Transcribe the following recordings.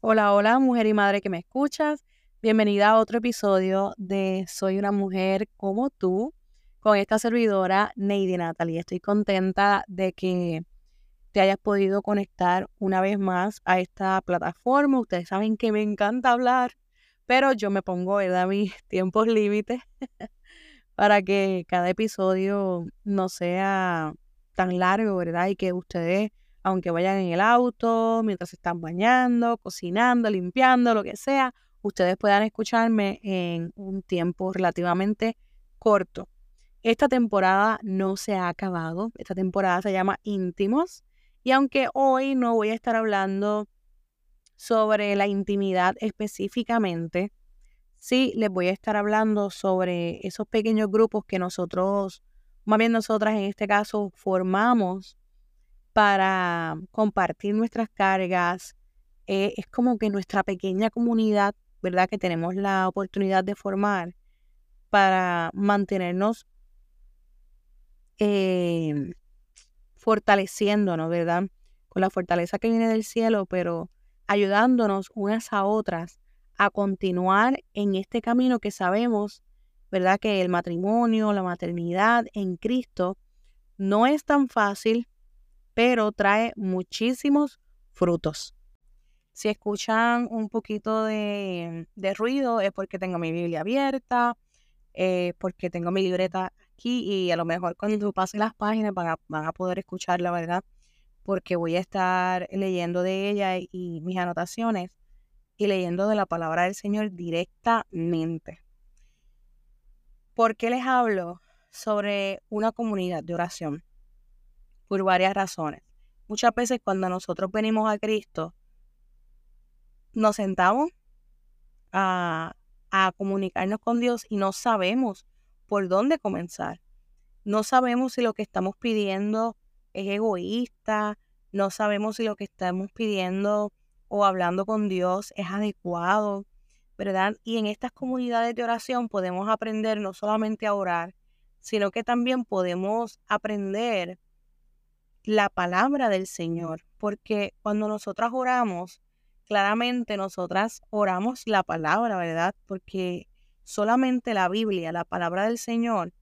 Hola, hola, mujer y madre que me escuchas. Bienvenida a otro episodio de Soy una mujer como tú con esta servidora Neidy Natalie. Estoy contenta de que te hayas podido conectar una vez más a esta plataforma. Ustedes saben que me encanta hablar, pero yo me pongo, ¿verdad?, mis tiempos límites para que cada episodio no sea tan largo, ¿verdad? Y que ustedes aunque vayan en el auto, mientras están bañando, cocinando, limpiando, lo que sea, ustedes puedan escucharme en un tiempo relativamente corto. Esta temporada no se ha acabado, esta temporada se llama Íntimos y aunque hoy no voy a estar hablando sobre la intimidad específicamente, sí les voy a estar hablando sobre esos pequeños grupos que nosotros, más bien nosotras en este caso, formamos para compartir nuestras cargas. Eh, es como que nuestra pequeña comunidad, ¿verdad? Que tenemos la oportunidad de formar para mantenernos eh, fortaleciéndonos, ¿verdad? Con la fortaleza que viene del cielo, pero ayudándonos unas a otras a continuar en este camino que sabemos, ¿verdad? Que el matrimonio, la maternidad en Cristo no es tan fácil, pero trae muchísimos frutos. Si escuchan un poquito de, ruido es porque tengo mi Biblia abierta, eh, porque tengo mi libreta aquí y a lo mejor cuando pase las páginas van a, van a poder escuchar la verdad, porque voy a estar leyendo de ella y mis anotaciones y leyendo de la palabra del Señor directamente. ¿Por qué les hablo sobre una comunidad de oración? Por varias razones. Muchas veces cuando nosotros venimos a Cristo, nos sentamos a, comunicarnos con Dios y no sabemos por dónde comenzar. No sabemos si lo que estamos pidiendo es egoísta, no sabemos si lo que estamos pidiendo o hablando con Dios es adecuado, ¿verdad? Y en estas comunidades de oración podemos aprender no solamente a orar, sino que también podemos aprender la palabra del Señor, porque cuando nosotras oramos, claramente nosotras oramos la palabra, ¿verdad? Porque solamente la Biblia, la palabra del Señor,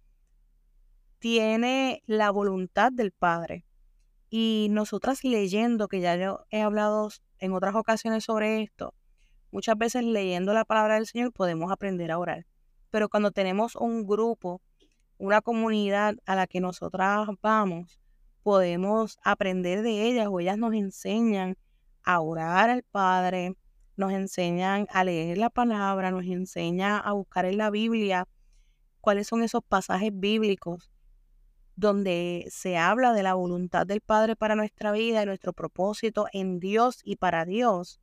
tiene la voluntad del Padre. Y nosotras leyendo, que ya yo he hablado en otras ocasiones sobre esto, muchas veces leyendo la palabra del Señor podemos aprender a orar. Pero cuando tenemos un grupo, una comunidad a la que nosotras vamos, podemos aprender de ellas o ellas nos enseñan a orar al Padre, nos enseñan a leer la palabra, nos enseñan a buscar en la Biblia cuáles son esos pasajes bíblicos donde se habla de la voluntad del Padre para nuestra vida y nuestro propósito en Dios y para Dios.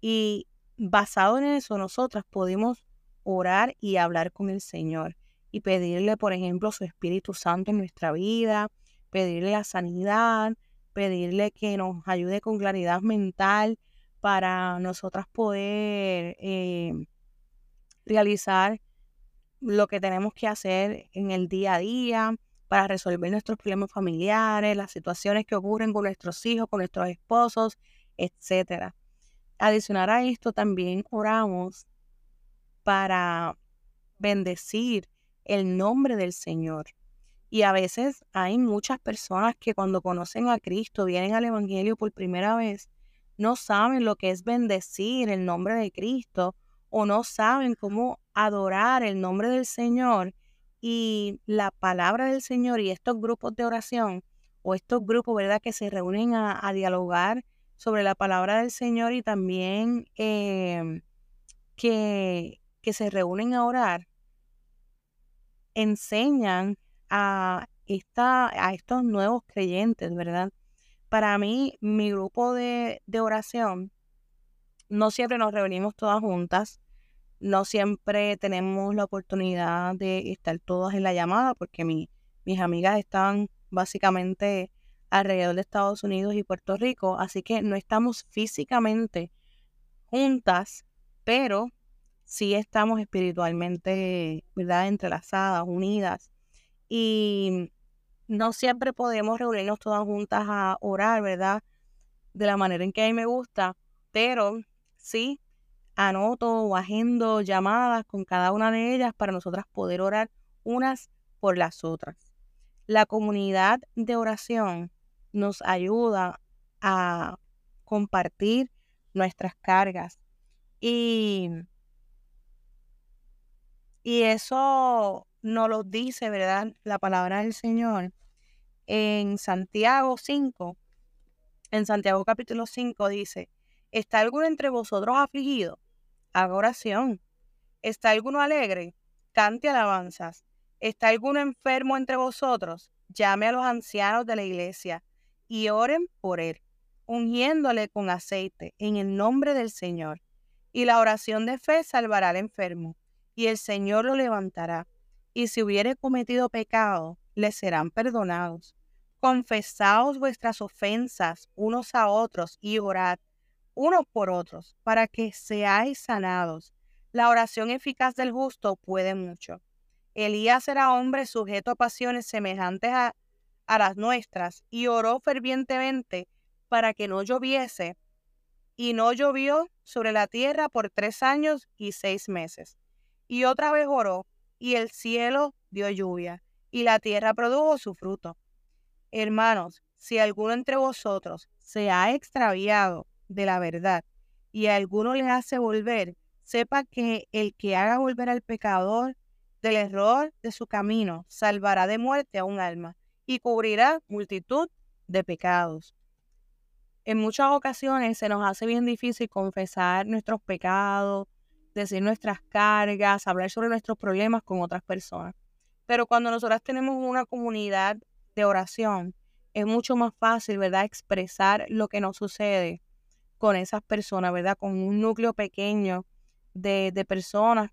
Y basado en eso, nosotras podemos orar y hablar con el Señor y pedirle, por ejemplo, su Espíritu Santo en nuestra vida, pedirle la sanidad, pedirle que nos ayude con claridad mental para nosotras poder eh, realizar lo que tenemos que hacer en el día a día para resolver nuestros problemas familiares, las situaciones que ocurren con nuestros hijos, con nuestros esposos, etc. Adicionar a esto, también oramos para bendecir el nombre del Señor. Y a veces hay muchas personas que cuando conocen a Cristo, vienen al Evangelio por primera vez, no saben lo que es bendecir el nombre de Cristo o no saben cómo adorar el nombre del Señor y la palabra del Señor y estos grupos de oración o estos grupos, ¿verdad?, que se reúnen a, dialogar sobre la palabra del Señor y también em, que, que se reúnen a orar, enseñan a, esta, a estos nuevos creyentes, ¿verdad? Para mí, mi grupo de, oración, no siempre nos reunimos todas juntas, no siempre tenemos la oportunidad de estar todas en la llamada porque mis amigas están básicamente alrededor de Estados Unidos y Puerto Rico, así que no estamos físicamente juntas, pero sí estamos espiritualmente, ¿verdad? Entrelazadas, unidas. Y no siempre podemos reunirnos todas juntas a orar, ¿verdad? De la manera en que a mí me gusta, pero sí, anoto o agendo llamadas con cada una de ellas para nosotras poder orar unas por las otras. La comunidad de oración nos ayuda a compartir nuestras cargas y, y eso nos lo dice, ¿verdad? La palabra del Señor en Santiago 5, en Santiago capítulo 5 dice, ¿está alguno entre vosotros afligido? Haga oración. ¿Está alguno alegre? Cante alabanzas. ¿Está alguno enfermo entre vosotros? Llame a los ancianos de la iglesia y oren por él, ungiéndole con aceite en el nombre del Señor. Y la oración de fe salvará al enfermo, y el Señor lo levantará. Y si hubiere cometido pecado, le serán perdonados confesaos vuestras ofensas unos a otros y orad unos por otros para que seáis sanados. La oración eficaz del justo puede mucho. Elías era hombre sujeto a pasiones semejantes a, a las nuestras y oró fervientemente para que no lloviese. Y no llovió sobre la tierra por tres años y seis meses. Y otra vez oró, y el cielo dio lluvia, y la tierra produjo su fruto. Hermanos, si alguno entre vosotros se ha extraviado de la verdad y alguno le hace volver, sepa que el que haga volver al pecador del error de su camino salvará de muerte a un alma y cubrirá multitud de pecados. En muchas ocasiones se nos hace bien difícil confesar nuestros pecados, decir nuestras cargas, hablar sobre nuestros problemas con otras personas. Pero cuando nosotras tenemos una comunidad de oración, es mucho más fácil, ¿verdad?, expresar lo que nos sucede con esas personas, ¿verdad? Con un núcleo pequeño de, de personas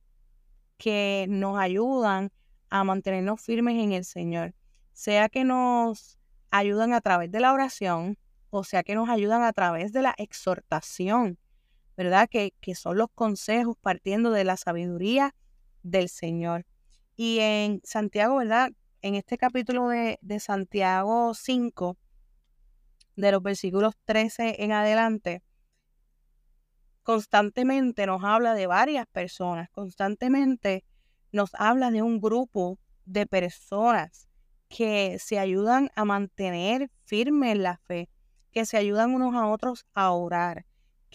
que nos ayudan a mantenernos firmes en el Señor. Sea que nos ayudan a través de la oración, o sea que nos ayudan a través de la exhortación, ¿verdad? Que, que son los consejos partiendo de la sabiduría del Señor. Y en Santiago, ¿verdad? en este capítulo de, Santiago 5, de los versículos 13 en adelante, constantemente nos habla de varias personas, constantemente nos habla de un grupo de personas que se ayudan a mantener firme la fe, que se ayudan unos a otros a orar,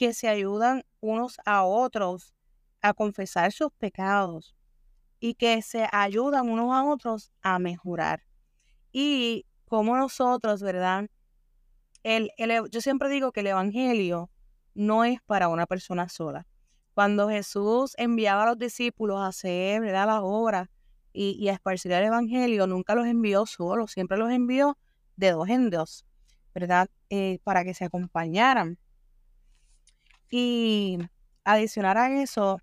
que se ayudan unos a otros a confesar sus pecados, y que se ayudan unos a otros a mejorar. Y como nosotros, ¿verdad? El, yo siempre digo que el Evangelio no es para una persona sola. Cuando Jesús enviaba a los discípulos a hacer ¿verdad? las obras y, a esparcir el Evangelio, nunca los envió solos, siempre los envió de dos en dos, ¿verdad? Eh, para que se acompañaran. Y adicionar a eso,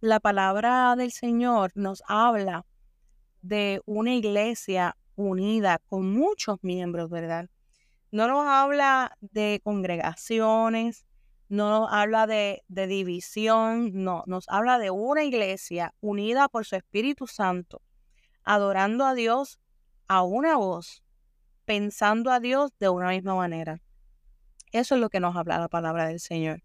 la palabra del Señor nos habla de una iglesia unida con muchos miembros, ¿verdad? No nos habla de congregaciones, no nos habla de, de, división, no, nos habla de una iglesia unida por su Espíritu Santo, adorando a Dios a una voz, pensando a Dios de una misma manera. Eso es lo que nos habla la palabra del Señor,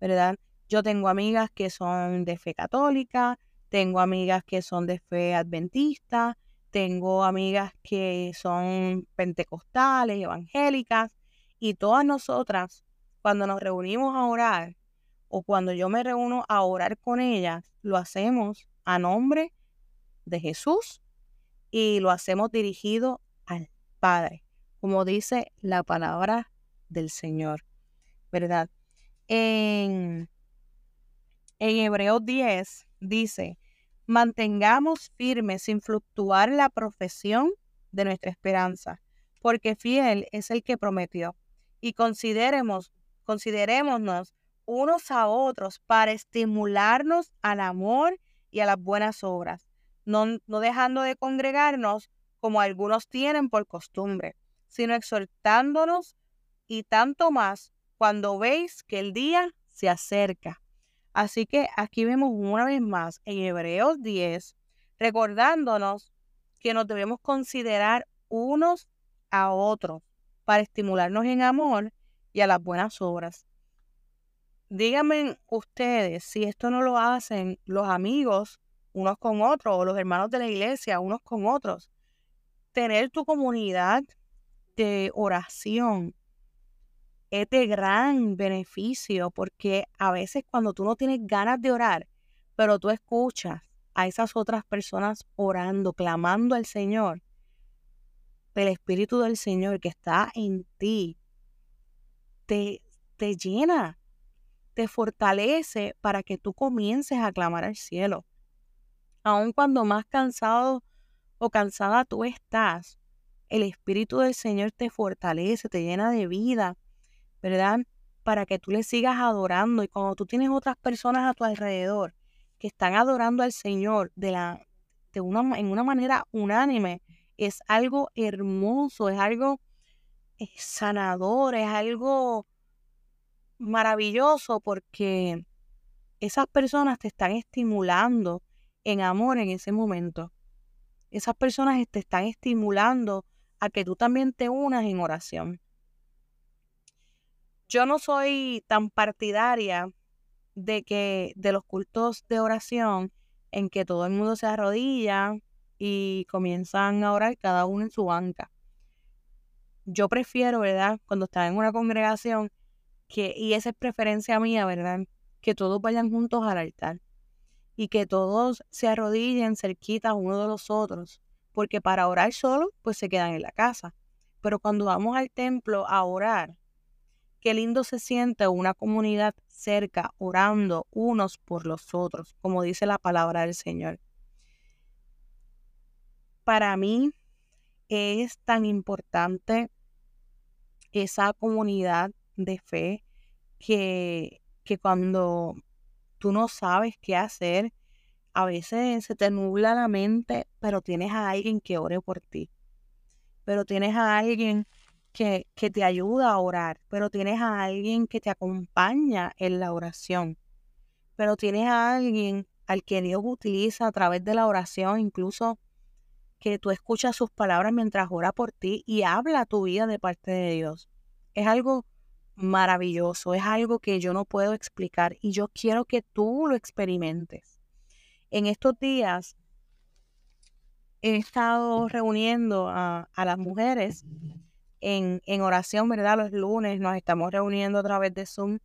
¿verdad? Yo tengo amigas que son de fe católica, tengo amigas que son de fe adventista, tengo amigas que son pentecostales, evangélicas, y todas nosotras, cuando nos reunimos a orar, o cuando yo me reúno a orar con ellas, lo hacemos a nombre de Jesús y lo hacemos dirigido Padre, como dice la palabra del Señor, ¿verdad? En en Hebreos 10 dice, mantengamos firmes sin fluctuar la profesión de nuestra esperanza, porque fiel es el que prometió. Y consideremos, considerémonos unos a otros para estimularnos al amor y a las buenas obras, no, no dejando de congregarnos como algunos tienen por costumbre, sino exhortándonos y tanto más cuando veis que el día se acerca. Así que aquí vemos una vez más en Hebreos 10, recordándonos que nos debemos considerar unos a otros para estimularnos en amor y a las buenas obras. Díganme ustedes si esto no lo hacen los amigos unos con otros o los hermanos de la iglesia unos con otros. Tener tu comunidad de oración es de gran beneficio porque a veces cuando tú no tienes ganas de orar, pero tú escuchas a esas otras personas orando, clamando al Señor, el Espíritu del Señor que está en ti, te, te llena, te fortalece para que tú comiences a clamar al cielo. Aun cuando más cansado o cansada tú estás, el Espíritu del Señor te fortalece, te llena de vida, ¿verdad? Para que tú le sigas adorando. Y cuando tú tienes otras personas a tu alrededor que están adorando al Señor de la, de una, en una manera unánime, es algo hermoso, es algo sanador, es algo maravilloso porque esas personas te están estimulando en amor en ese momento. Esas personas te están estimulando a que tú también te unas en oración. Yo no soy tan partidaria de que de los cultos de oración en que todo el mundo se arrodilla y comienzan a orar cada uno en su banca. Yo prefiero, ¿verdad? Cuando está en una congregación, que, y esa es preferencia mía, ¿verdad? Que todos vayan juntos al altar y que todos se arrodillen cerquita uno de los otros, porque para orar solo, pues se quedan en la casa. Pero cuando vamos al templo a orar, qué lindo se siente una comunidad cerca, orando unos por los otros, como dice la palabra del Señor. Para mí es tan importante esa comunidad de fe que, que cuando tú no sabes qué hacer. A veces se te nubla la mente, pero tienes a alguien que ore por ti. Pero tienes a alguien que, que te ayuda a orar. Pero tienes a alguien que te acompaña en la oración. Pero tienes a alguien al que Dios utiliza a través de la oración, incluso que tú escuchas sus palabras mientras ora por ti y habla tu vida de parte de Dios. Es algo maravilloso, es algo que yo no puedo explicar y yo quiero que tú lo experimentes. En estos días he estado reuniendo a, las mujeres en, oración, ¿verdad? Los lunes nos estamos reuniendo a través de Zoom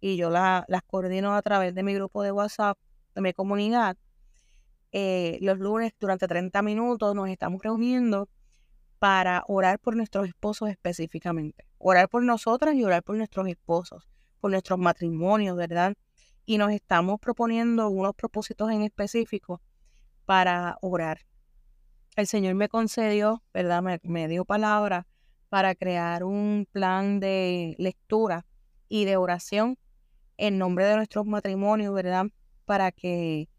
y yo las coordino a través de mi grupo de WhatsApp, de mi comunidad. Eh, los lunes durante 30 minutos nos estamos reuniendo para orar por nuestros esposos específicamente. Orar por nosotras y orar por nuestros esposos, por nuestros matrimonios, ¿verdad? Y nos estamos proponiendo unos propósitos en específico para orar. El Señor me concedió, ¿verdad? Me, dio palabra para crear un plan de lectura y de oración en nombre de nuestros matrimonios, ¿verdad? Para que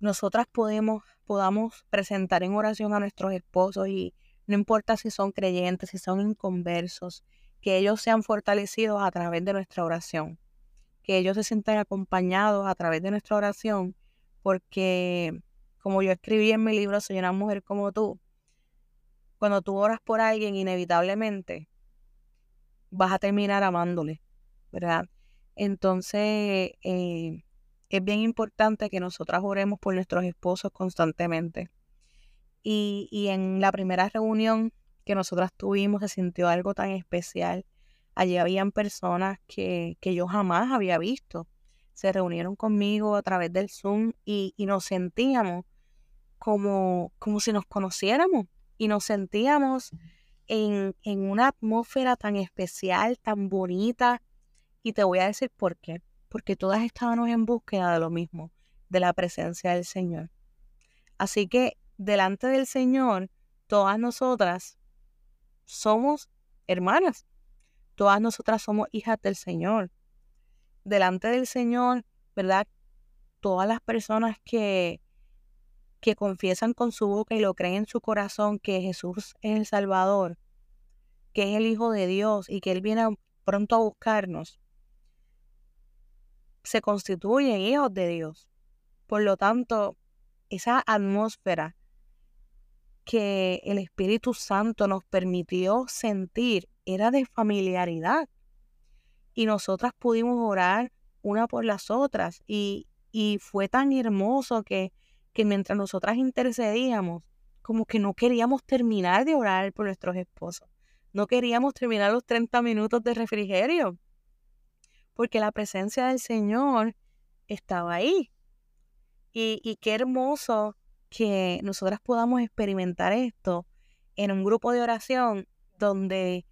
nosotras podamos presentar en oración a nuestros esposos y no importa si son creyentes, si son inconversos, que ellos sean fortalecidos a través de nuestra oración, que ellos se sientan acompañados a través de nuestra oración, porque como yo escribí en mi libro Soy una mujer como tú, cuando tú oras por alguien, inevitablemente vas a terminar amándole, ¿verdad? Entonces, eh, es bien importante que nosotras oremos por nuestros esposos constantemente. Y, en la primera reunión que nosotras tuvimos se sintió algo tan especial. Allí habían personas que, que yo jamás había visto. Se reunieron conmigo a través del Zoom y, y nos sentíamos como, como si nos conociéramos y nos sentíamos en, en una atmósfera tan especial, tan bonita. Y te voy a decir por qué. Porque todas estábamos en búsqueda de lo mismo, de la presencia del Señor. Así que delante del Señor, todas nosotras somos hermanas. Todas nosotras somos hijas del Señor. Delante del Señor, ¿verdad? Todas las personas que, que confiesan con su boca y lo creen en su corazón que Jesús es el Salvador, que es el Hijo de Dios y que Él viene pronto a buscarnos, se constituyen hijos de Dios. Por lo tanto, esa atmósfera que el Espíritu Santo nos permitió sentir era de familiaridad. Y nosotras pudimos orar una por las otras. Y, y fue tan hermoso que, que mientras nosotras intercedíamos, como que no queríamos terminar de orar por nuestros esposos. No queríamos terminar los 30 minutos de refrigerio. Porque la presencia del Señor estaba ahí. Y, y qué hermoso que nosotras podamos experimentar esto en un grupo de oración donde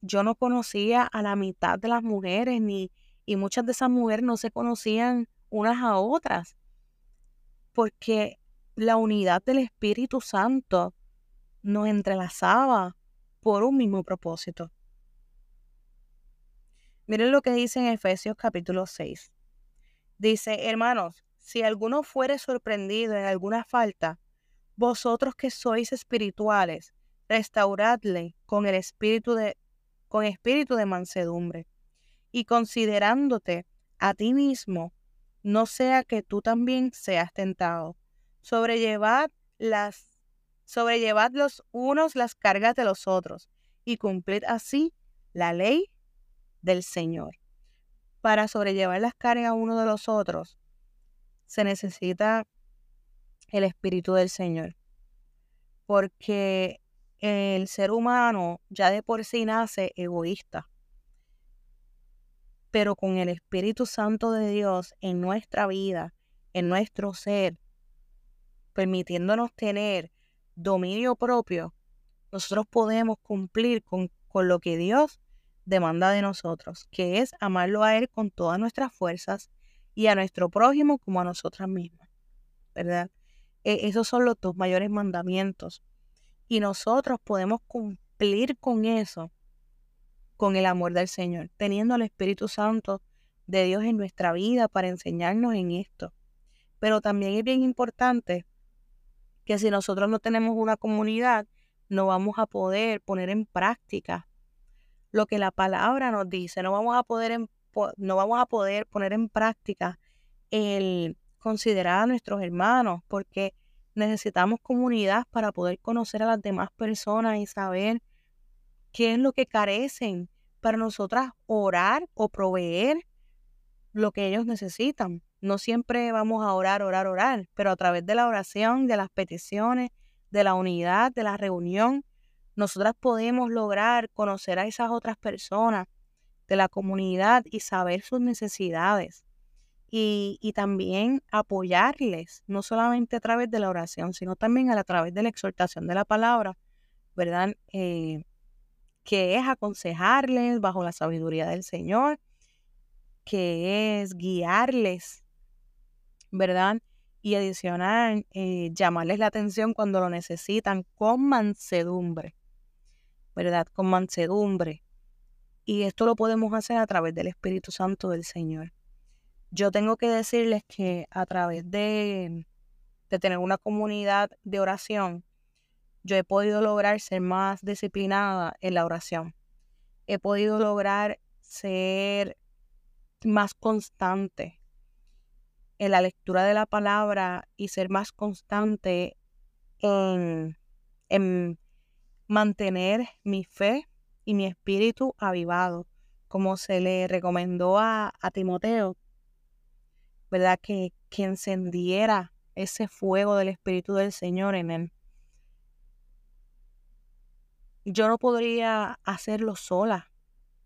yo no conocía a la mitad de las mujeres ni y muchas de esas mujeres no se conocían unas a otras porque la unidad del Espíritu Santo nos entrelazaba por un mismo propósito. Miren lo que dice en Efesios capítulo 6. Dice, hermanos, si alguno fuere sorprendido en alguna falta, vosotros que sois espirituales, restauradle con el espíritu de con espíritu de mansedumbre y considerándote a ti mismo, no sea que tú también seas tentado. Sobrellevad las los unos las cargas de los otros y cumplid así la ley del Señor. Para sobrellevar las cargas uno de los otros, se necesita el Espíritu del Señor. Porque el ser humano ya de por sí nace egoísta. Pero con el Espíritu Santo de Dios en nuestra vida, en nuestro ser, permitiéndonos tener dominio propio, nosotros podemos cumplir con, con lo que Dios demanda de nosotros, que es amarlo a Él con todas nuestras fuerzas y a nuestro prójimo como a nosotras mismas, ¿verdad? E, esos son los dos mayores mandamientos. Y nosotros podemos cumplir con eso, con el amor del Señor, teniendo al Espíritu Santo de Dios en nuestra vida para enseñarnos en esto. Pero también es bien importante que si nosotros no tenemos una comunidad, no vamos a poder poner en práctica lo que la palabra nos dice, no vamos a poder no vamos a poder poner en práctica el considerar a nuestros hermanos, porque necesitamos comunidad para poder conocer a las demás personas y saber qué es lo que carecen para nosotras orar o proveer lo que ellos necesitan. No siempre vamos a orar, orar, orar, pero a través de la oración, de las peticiones, de la unidad, de la reunión, nosotras podemos lograr conocer a esas otras personas de la comunidad y saber sus necesidades. Y, también apoyarles, no solamente a través de la oración, sino también a, través de la exhortación de la palabra, ¿verdad? Eh, que es aconsejarles bajo la sabiduría del Señor, que es guiarles, ¿verdad? Y adicional, eh, llamarles la atención cuando lo necesitan con mansedumbre, ¿verdad? Con mansedumbre, y esto lo podemos hacer a través del Espíritu Santo del Señor. Yo tengo que decirles que a través de, de tener una comunidad de oración, yo he podido lograr ser más disciplinada en la oración. He podido lograr ser más constante en la lectura de la palabra y ser más constante en, en mantener mi fe y mi espíritu avivado, como se le recomendó a, Timoteo, ¿verdad? Que, que encendiera ese fuego del Espíritu del Señor en él. Yo no podría hacerlo sola,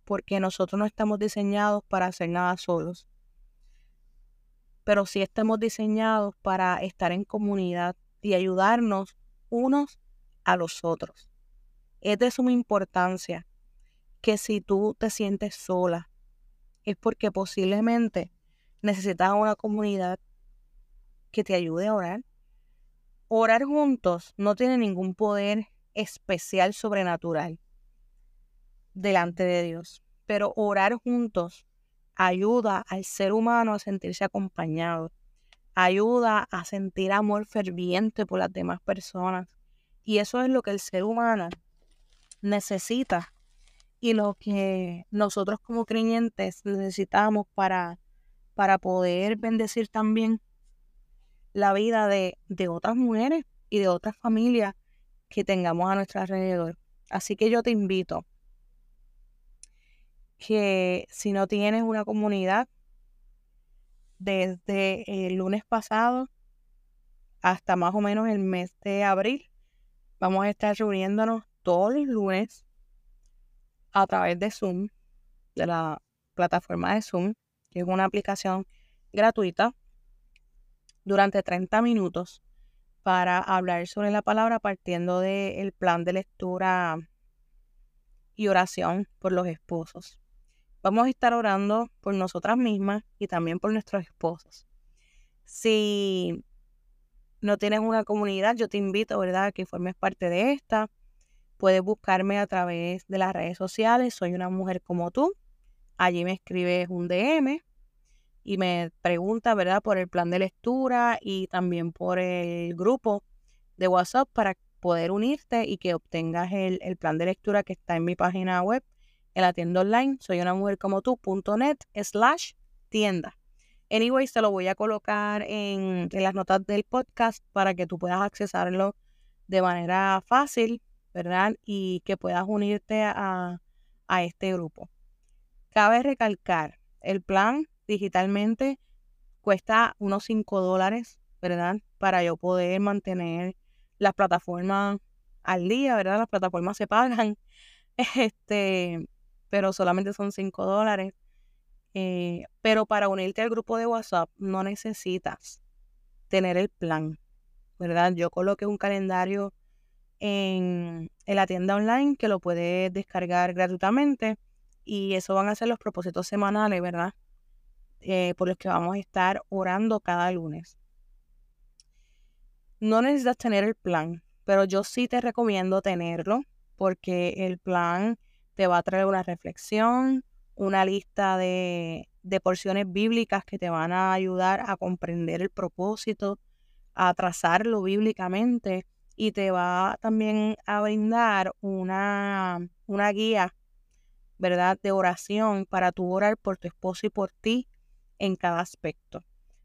porque nosotros no estamos diseñados para hacer nada solos. Pero sí estamos diseñados para estar en comunidad y ayudarnos unos a los otros. Es de suma importancia que si tú te sientes sola, es porque posiblemente necesitas una comunidad que te ayude a orar. Orar juntos no tiene ningún poder especial sobrenatural delante de Dios, pero orar juntos ayuda al ser humano a sentirse acompañado, ayuda a sentir amor ferviente por las demás personas. Y eso es lo que el ser humano necesita y lo que nosotros como creyentes necesitamos para, para poder bendecir también la vida de, de otras mujeres y de otras familias que tengamos a nuestro alrededor. Así que yo te invito que si no tienes una comunidad, desde el lunes pasado hasta más o menos el mes de abril, vamos a estar reuniéndonos todos los lunes a través de Zoom, de la plataforma de Zoom, que es una aplicación gratuita, durante 30 minutos para hablar sobre la palabra partiendo del plan de lectura y oración por los esposos. Vamos a estar orando por nosotras mismas y también por nuestros esposos. Si no tienes una comunidad, yo te invito, ¿verdad?, a que formes parte de esta. Puedes buscarme a través de las redes sociales, soy una mujer como tú. Allí me escribes un DM y me pregunta, ¿verdad?, por el plan de lectura y también por el grupo de WhatsApp para poder unirte y que obtengas el, plan de lectura que está en mi página web, en la tienda online, soy una mujer como tú.net slash tienda. Anyway, te lo voy a colocar en, las notas del podcast para que tú puedas accesarlo de manera fácil, ¿verdad? Y que puedas unirte a, a este grupo. Cabe recalcar, el plan digitalmente cuesta unos 5 dólares, ¿verdad? Para yo poder mantener las plataformas al día, ¿verdad? Las plataformas se pagan, este, pero solamente son 5 dólares. Eh, pero para unirte al grupo de WhatsApp no necesitas tener el plan, ¿verdad? Yo coloqué un calendario en, la tienda online que lo puedes descargar gratuitamente y eso van a ser los propósitos semanales, ¿verdad? Eh, por los que vamos a estar orando cada lunes. No necesitas tener el plan, pero yo sí te recomiendo tenerlo porque el plan te va a traer una reflexión, una lista de, de porciones bíblicas que te van a ayudar a comprender el propósito, a trazarlo bíblicamente y te va también a brindar una, una guía, ¿verdad?, de oración para tu orar por tu esposo y por ti en cada aspecto.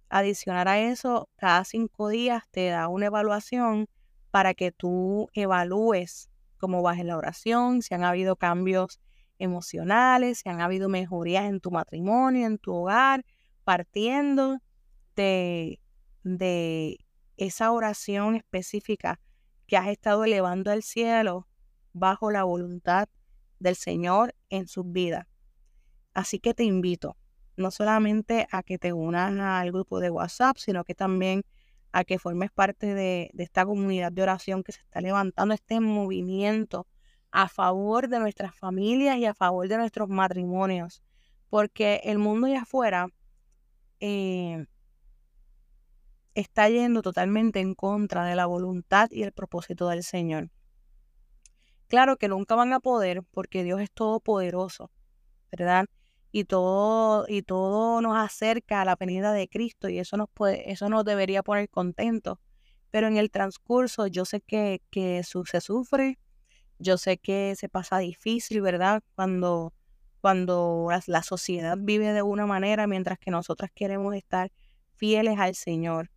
Adicionar a eso, cada cinco días te da una evaluación para que tú evalúes cómo vas en la oración, si han habido cambios emocionales, si han habido mejorías en tu matrimonio, en tu hogar, partiendo de, de esa oración específica que has estado elevando al cielo bajo la voluntad del Señor en sus vidas. Así que te invito no solamente a que te unas al grupo de WhatsApp, sino que también a que formes parte de, esta comunidad de oración que se está levantando, este movimiento a favor de nuestras familias y a favor de nuestros matrimonios, porque el mundo allá afuera eh, está yendo totalmente en contra de la voluntad y el propósito del Señor. Claro que nunca van a poder porque Dios es todopoderoso, ¿verdad? y todo, y todo nos acerca a la venida de Cristo y eso nos, puede, eso nos debería poner contentos. Pero en el transcurso yo sé que, que se sufre, yo sé que se pasa difícil, ¿verdad? Cuando, cuando la, sociedad vive de una manera mientras que nosotras queremos estar fieles al Señor.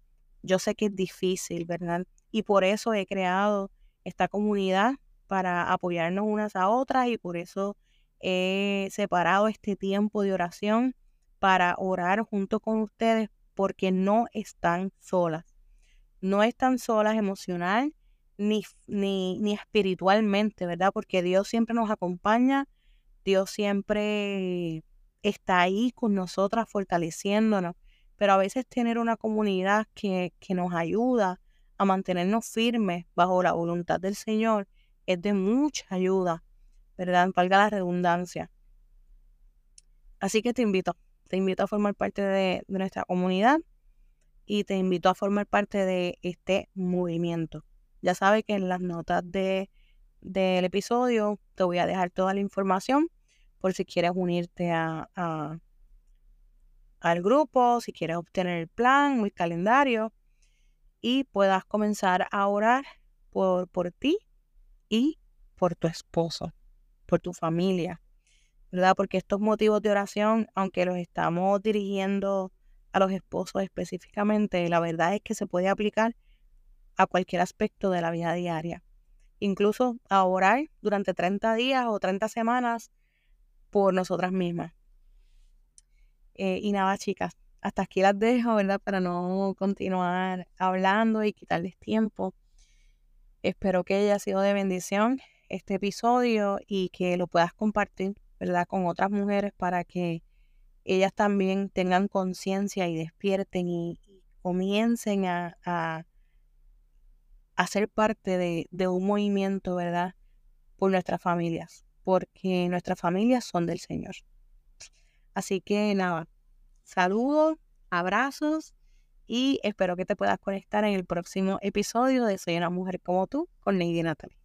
Yo sé que es difícil, ¿verdad? Y por eso he creado esta comunidad para apoyarnos unas a otras y por eso he separado este tiempo de oración para orar junto con ustedes porque no están solas. No están solas emocional ni, ni, ni espiritualmente, ¿verdad? Porque Dios siempre nos acompaña, Dios siempre está ahí con nosotras fortaleciéndonos, pero a veces tener una comunidad que, que nos ayuda a mantenernos firmes bajo la voluntad del Señor es de mucha ayuda ¿verdad? Valga la redundancia. Así que te invito, te invito a formar parte de, nuestra comunidad y te invito a formar parte de este movimiento. Ya sabes que en las notas de, del episodio te voy a dejar toda la información por si quieres unirte a, al grupo, si quieres obtener el plan, el calendario y puedas comenzar a orar por, por ti y por tu esposo por tu familia, ¿verdad? Porque estos motivos de oración, aunque los estamos dirigiendo a los esposos específicamente, la verdad es que se puede aplicar a cualquier aspecto de la vida diaria. incluso a orar durante 30 días o 30 semanas por nosotras mismas. Eh, y nada, chicas, hasta aquí las dejo, ¿verdad? Para no continuar hablando y quitarles tiempo. Espero que haya sido de bendición este episodio y que lo puedas compartir, ¿verdad? Con otras mujeres para que ellas también tengan conciencia y despierten y, comiencen a, a, ser parte de, de un movimiento, ¿verdad? Por nuestras familias, porque nuestras familias son del Señor. Así que nada, saludos, abrazos y espero que te puedas conectar en el próximo episodio de Soy una mujer como tú con Lady Natalie.